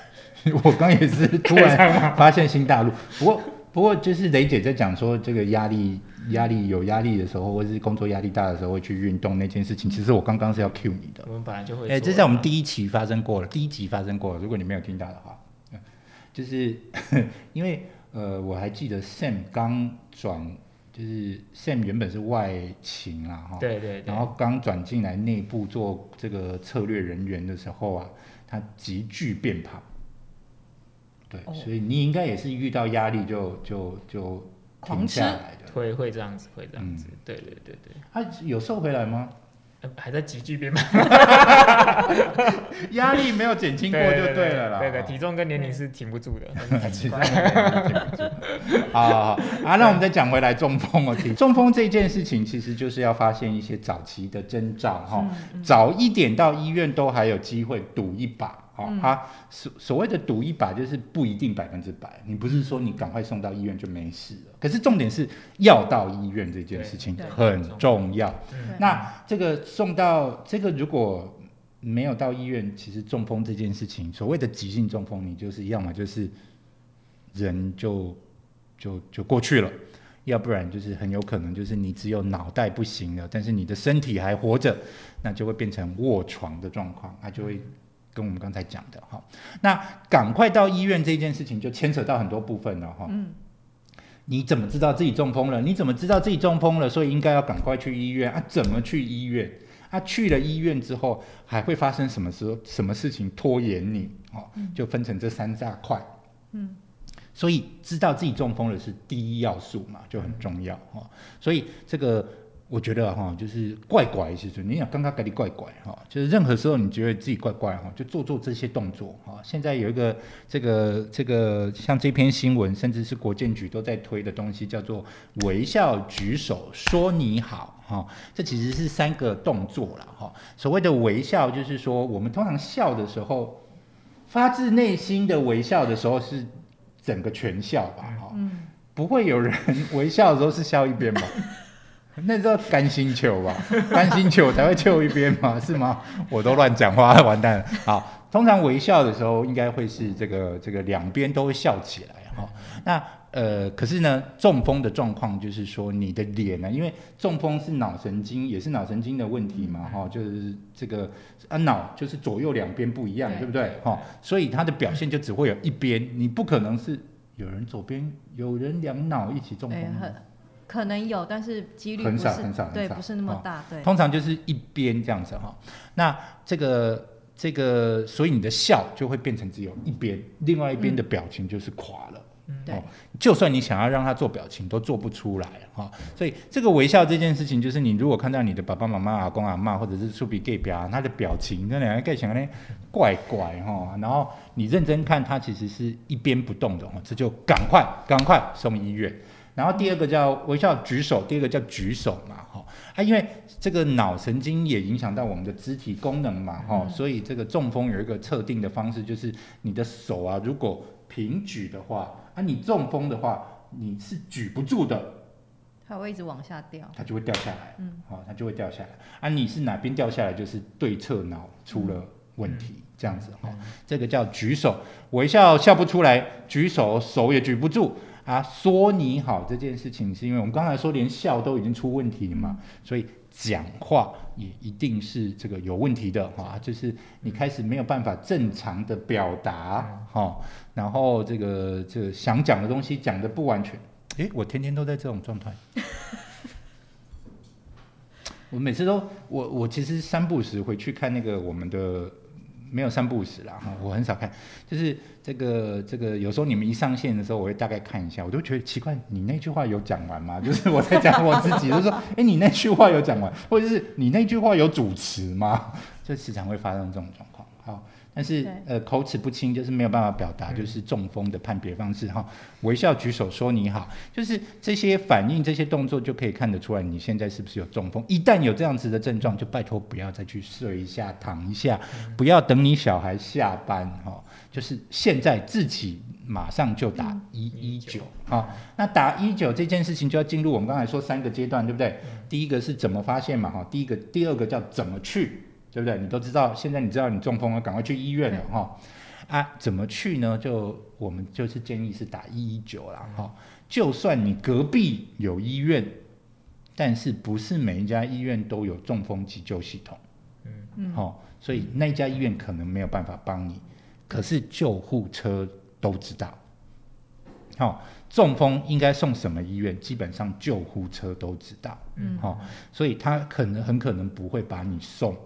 (laughs) 我刚也是突然？发现新大陆。不过不过就是雷姐在讲说这个压力压力有压力的时候，或者是工作压力大的时候会去运动那件事情，其实我刚刚是要 cue 你的。我们本来就会哎、做这在我们第一期发生过了，第一集发生过了。如果你没有听到的话，嗯就是 (laughs) 因为呃，我还记得 Sam 刚转，就是 Sam 原本是外勤啦，哈，对对对，然后刚转进来内部做这个策略人员的时候啊，他急剧变胖。对，哦。所以你应该也是遇到压力就就就停狂吃？下来的。会会这样子，会这样子，嗯。对对对对，他有瘦回来吗？呃还在急剧变胖，(laughs) 压力没有减轻过就对了啦。对对，哦体重跟年龄是停不住的，(laughs) 很奇怪。好好好。啊，那我们再讲回来中风哦，(laughs) 题中风这件事情其实就是要发现一些早期的征兆哈，嗯。早一点到医院都还有机会赌一把好，啊，所所谓的赌一把就是不一定百分之百，你不是说你赶快送到医院就没事了。可是重点是要到医院这件事情很重要。那这个送到这个如果没有到医院，其实中风这件事情，所谓的急性中风，你就是要么就是人就就就过去了。要不然就是很有可能就是你只有脑袋不行了，但是你的身体还活着，那就会变成卧床的状况，那就会跟我们刚才讲的哈。那赶快到医院这件事情就牵扯到很多部分了哈。嗯。你怎么知道自己中风了？你怎么知道自己中风了？所以应该要赶快去医院啊？怎么去医院？啊，去了医院之后还会发生什么时候什么事情拖延你？哦，就分成这三大块。嗯。所以知道自己中风了是第一要素嘛，就很重要哈。所以这个我觉得哈，就是怪怪其实你想刚刚给你怪怪哈，就是任何时候你觉得自己怪怪哈，就做做这些动作哈。现在有一个这个这个像这篇新闻，甚至是国建局都在推的东西，叫做微笑举手说你好哈。这其实是三个动作了哈。所谓的微笑，就是说我们通常笑的时候，发自内心的微笑的时候是。整个全笑吧，哈，不会有人 (laughs) 微笑的时候是笑一边吧？那叫甘心球吧，(laughs) 甘心球才会笑一边嘛，是吗？我都乱讲话，完蛋了。好，通常微笑的时候应该会是这个这个两边都会笑起来，哈。那呃，可是呢，中风的状况就是说你的脸呢，因为中风是脑神经，也是脑神经的问题嘛，哈，就是这个啊脑就是左右两边不一样，对不对？哈，所以它的表现就只会有一边，你不可能是有人左边有人两脑一起中风，可能有，但是几率很少很少，对，不是那么大，对。通常就是一边这样子哈，那这个这个，所以你的笑就会变成只有一边，另外一边的表情就是垮了。对，就算你想要让他做表情，都做不出来哈。所以这个微笑这件事情，就是你如果看到你的爸爸妈妈、阿公阿妈，或者是出比 gay 表，他的表情那两个盖起来呢，怪怪哈。然后你认真看，他其实是一边不动的哈，这就赶快赶快送医院。然后第二个叫微笑举手，第二个叫举手嘛哈。啊，因为这个脑神经也影响到我们的肢体功能嘛哈，所以这个中风有一个特定的方式，就是你的手啊，如果平举的话。啊，你中风的话，你是举不住的，它会一直往下掉，它就会掉下来，嗯，好，它就会掉下来。啊，你是哪边掉下来，就是对侧脑出了问题，这样子哈，这个叫举手微笑笑不出来，举手手也举不住啊。说你好这件事情，是因为我们刚才说连笑都已经出问题了嘛，所以。讲话也一定是这个有问题的哈，就是你开始没有办法正常的表达哈，然后这个这个想讲的东西讲的不完全，诶，我天天都在这种状态，(laughs) 我每次都我我其实三不时回去看那个我们的。没有三不五时啦，哈，我很少看，就是这个这个，有时候你们一上线的时候，我会大概看一下，我都觉得奇怪，你那句话有讲完吗？(laughs) 就是我在讲我自己，就说，哎，你那句话有讲完，或者是你那句话有主持吗？就时常会发生这种状况，好。但是呃口齿不清就是没有办法表达，就是中风的判别方式哈。微笑举手说你好，就是这些反应、这些动作就可以看得出来你现在是不是有中风。一旦有这样子的症状，就拜托不要再去睡一下、躺一下，不要等你小孩下班哈，就是现在自己马上就打一一九哈。那打一九这件事情就要进入我们刚才说三个阶段，对不对？第一个是怎么发现嘛哈，第一个、第二个叫怎么去。对不对？你都知道，现在你知道你中风了，赶快去医院了哈。啊，怎么去呢？就我们就是建议是打一一九啦哈。就算你隔壁有医院，但是不是每一家医院都有中风急救系统。嗯嗯。好，所以那家医院可能没有办法帮你，可是救护车都知道。好，中风应该送什么医院？基本上救护车都知道。嗯。好，所以他可能很可能不会把你送。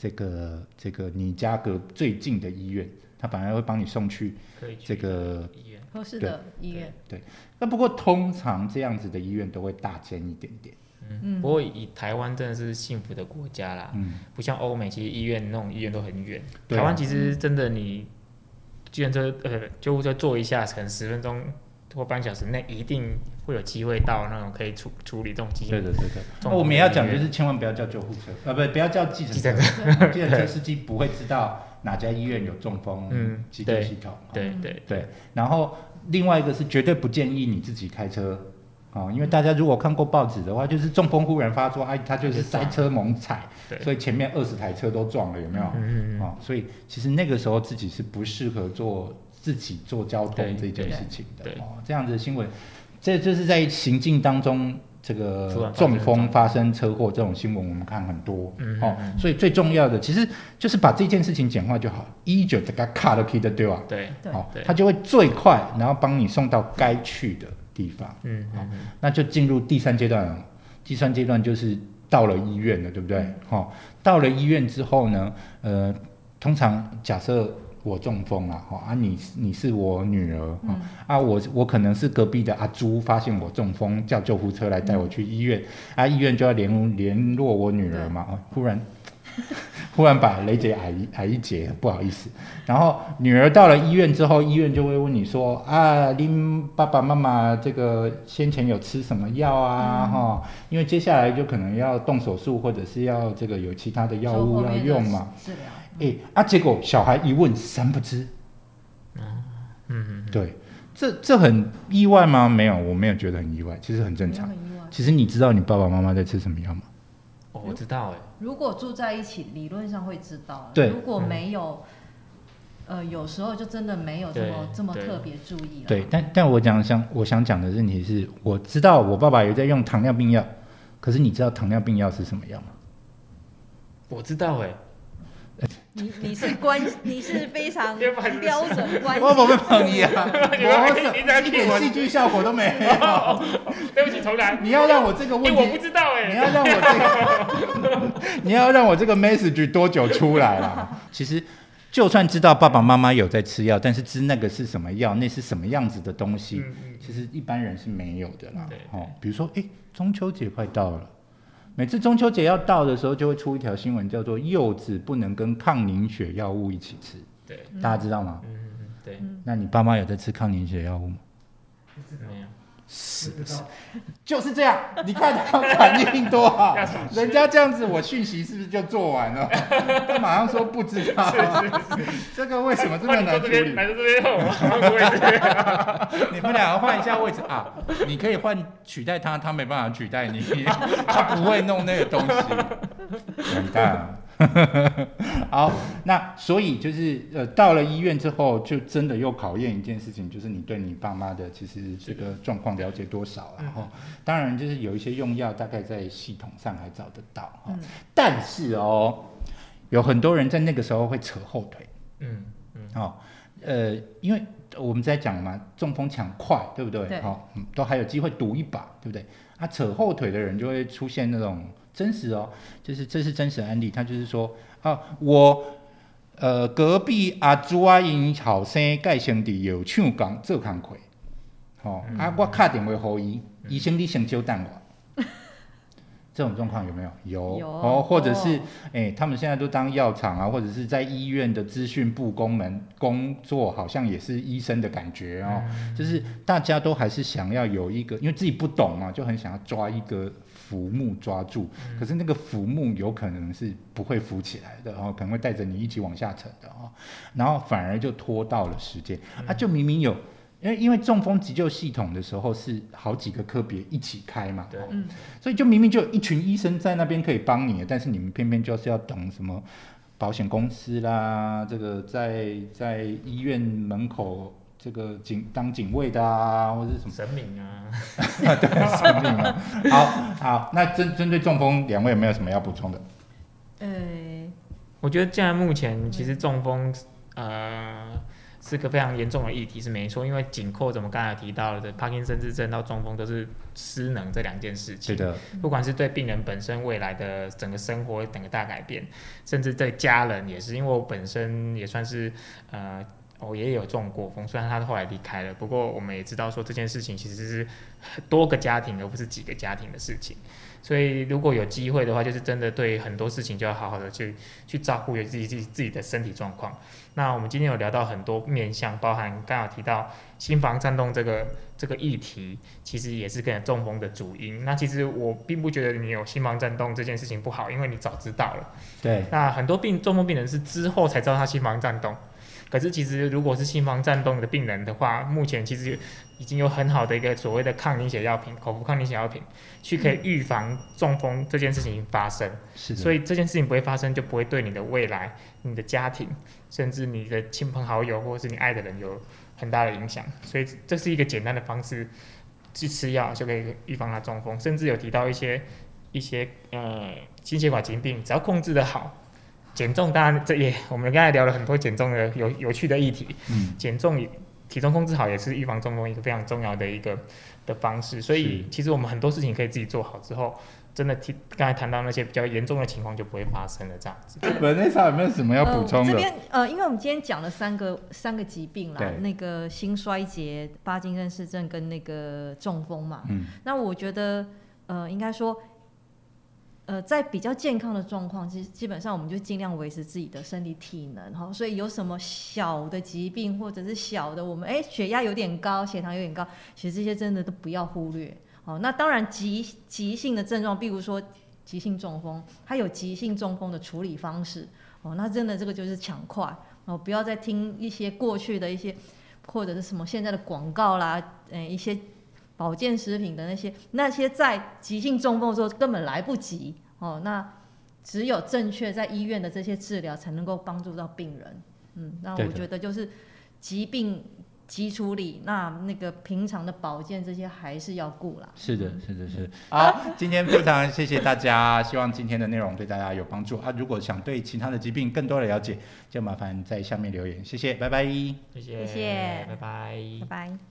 这个这个你家隔最近的医院，他反而会帮你送去这个医院合适的医院。对，那不过通常这样子的医院都会大间一点点。嗯，不过以台湾真的是幸福的国家啦。嗯，不像欧美，其实医院那种医院都很远。台湾其实真的你，救护车呃救护车坐一下，可能十分钟或半小时内一定会有机会到那种可以处处理这种急对对对对。那我们也要讲，就是千万不要叫救护车，呃，不，不要叫计程计程车，计程车司机不会知道哪家医院有中风嗯急救系统。对对对，然后另外一个是绝对不建议你自己开车。哦，因为大家如果看过报纸的话，就是中风忽然发作，哎，他就是塞车猛踩，所以前面二十台车都撞了，有没有？嗯嗯嗯哦，所以其实那个时候自己是不适合做自己做交通这件事情的哦。这样子的新闻，这就是在行进当中，这个中风发生车祸这种新闻，我们看很多哦嗯嗯。所以最重要的其实就是把这件事情简化就好，一九这个卡都可以的对吧？对，对好对，他就会最快，然后帮你送到该去的地方。嗯嗯嗯那就进入第三阶段了。第三阶段就是到了医院了，对不对？好、到了医院之后呢，呃，通常假设我中风了，哈、啊你你是我女儿，嗯、啊我我可能是隔壁的阿朱发现我中风，叫救护车来带我去医院，啊医院就要联联络我女儿嘛，啊忽然。(laughs) 忽然把雷姐矮一矮一截，不好意思。然后女儿到了医院之后，医院就会问你说啊，您爸爸妈妈这个先前有吃什么药啊？哈、因为接下来就可能要动手术，或者是要这个有其他的药物要用嘛。治疗，哎、啊，结果小孩一问三不知。嗯嗯对，这这很意外吗？没有，我没有觉得很意外，其实很正常很意外。其实你知道你爸爸妈妈在吃什么药吗？哦，我知道哎，如果住在一起，理论上会知道。对如果没有，呃，有时候就真的没有这么这么特别注意了。对，但但我讲想我想讲的问题是，我知道我爸爸有在用糖尿病药，可是你知道糖尿病药是什么药吗？我知道哎，你你是关，你是非常标准关我没朋友啊，(laughs) 你们我一点戏剧效果都没有。(laughs) 对不起，重来。你要让我这个问题，我不，知道哎，你要让我这个，你要让我这个 message 多久出来啦？(laughs) 其实。就算知道爸爸妈妈有在吃药，但是知那个是什么药，那是什么样子的东西，其实一般人是没有的啦对。哦，比如说，哎，中秋节快到了，每次中秋节要到的时候，就会出一条新闻，叫做柚子不能跟抗凝血药物一起吃，对，大家知道吗？嗯对，那你爸妈有在吃抗凝血药物吗？没有，是是，(laughs) 就是这样。你看他反应多好 (laughs) 人家这样子，我讯息是不是就做完了？(laughs) 他马上说不知道，这个为什么这么难处理？这边，来到这边，我换个位置。你们两个换一下位置啊！你可以换取代他，他没办法取代你，他不会弄那个东西，完蛋了。(laughs) 好，那所以就是呃，到了医院之后，就真的又考验一件事情，就是你对你爸妈的其实这个状况了解多少然后，当然就是有一些用药大概在系统上还找得到哈，嗯但是哦，有很多人在那个时候会扯后腿。嗯嗯，哦，呃，因为我们在讲嘛，中风抢快，对不对？对好、嗯，都还有机会赌一把，对不对？啊，扯后腿的人就会出现那种真实哦，就是这是真实案例，他就是说啊，我呃隔壁阿朱阿因后生盖兄弟有唱工做工课，哦，啊，我卡电话给伊，医生你先久等我。(laughs) 这种状况有没有？有有哦，或者是哦哎、他们现在都当药厂啊，或者是在医院的资讯部工门工作，好像也是医生的感觉哦。就是大家都还是想要有一个，因为自己不懂嘛，就很想要抓一个浮木抓住。可是那个浮木有可能是不会浮起来的，然、后可能会带着你一起往下沉的哦。然后反而就拖到了时间，啊，就明明有。因为因为中风急救系统的时候是好几个科别一起开嘛，对哦嗯所以就明明就有一群医生在那边可以帮你，但是你们偏偏就是要等什么保险公司啦，这个在在医院门口这个警当警卫的啊，或者是什么神明啊，(laughs) 对神明啊。好好，那针针对中风，两位有没有什么要补充的？呃，我觉得现在目前其实中风，呃，是个非常严重的议题，是没错。因为紧扣着我们刚才提到的帕金森氏症到中风，都是失能这两件事情。的，不管是对病人本身未来的整个生活整个大改变，甚至对家人也是，因为我本身也算是呃，我爷爷有中过风，虽然他后来离开了，不过我们也知道说这件事情其实是多个家庭而不是几个家庭的事情。所以如果有机会的话，就是真的对很多事情就要好好的去去照顾自己自己自己的身体状况。那我们今天有聊到很多面向，包含刚好提到心房颤动这个这个议题，其实也是跟中风的主因。那其实我并不觉得你有心房颤动这件事情不好，因为你早知道了。对。那很多病中风病人是之后才知道他心房颤动，可是其实如果是心房颤动的病人的话，目前其实已经有很好的一个所谓的抗凝血药品，口服抗凝血药品，去可以预防中风这件事情发生。是所以这件事情不会发生，就不会对你的未来、你的家庭。甚至你的亲朋好友或者是你爱的人有很大的影响，所以这是一个简单的方式，去吃药就可以预防他中风。甚至有提到一些一些呃心血管疾病，只要控制的好，减重当然这也我们刚才聊了很多减重的有有趣的议题，嗯，减重体重控制好也是预防中风一个非常重要的一个的方式。所以其实我们很多事情可以自己做好之后。真的提刚才谈到那些比较严重的情况就不会发生了，这样子。文内莎有没有什么要补充的？这边呃，因为我们今天讲了三个三个疾病啦，那个心衰竭、巴金森氏症跟那个中风嘛。嗯。那我觉得呃，应该说呃，在比较健康的状况，其实基本上我们就尽量维持自己的身体体能哈。所以有什么小的疾病或者是小的，我们哎血压有点高、血糖有点高，其实这些真的都不要忽略。哦，那当然急急性的症状，比如说急性中风，它有急性中风的处理方式。哦，那真的这个就是抢快哦，不要再听一些过去的一些或者是什么现在的广告啦，嗯，一些保健食品的那些那些在急性中风的时候根本来不及哦。那只有正确在医院的这些治疗才能够帮助到病人。嗯，那我觉得就是疾病。急处理，那那个平常的保健这些还是要顾啦。是的，是的，是。好，今天非常谢谢大家，希望今天的内容对大家有帮助啊！如果想对其他的疾病更多的了解，就麻烦在下面留言，谢谢，拜拜。谢谢，谢谢，拜拜，拜拜。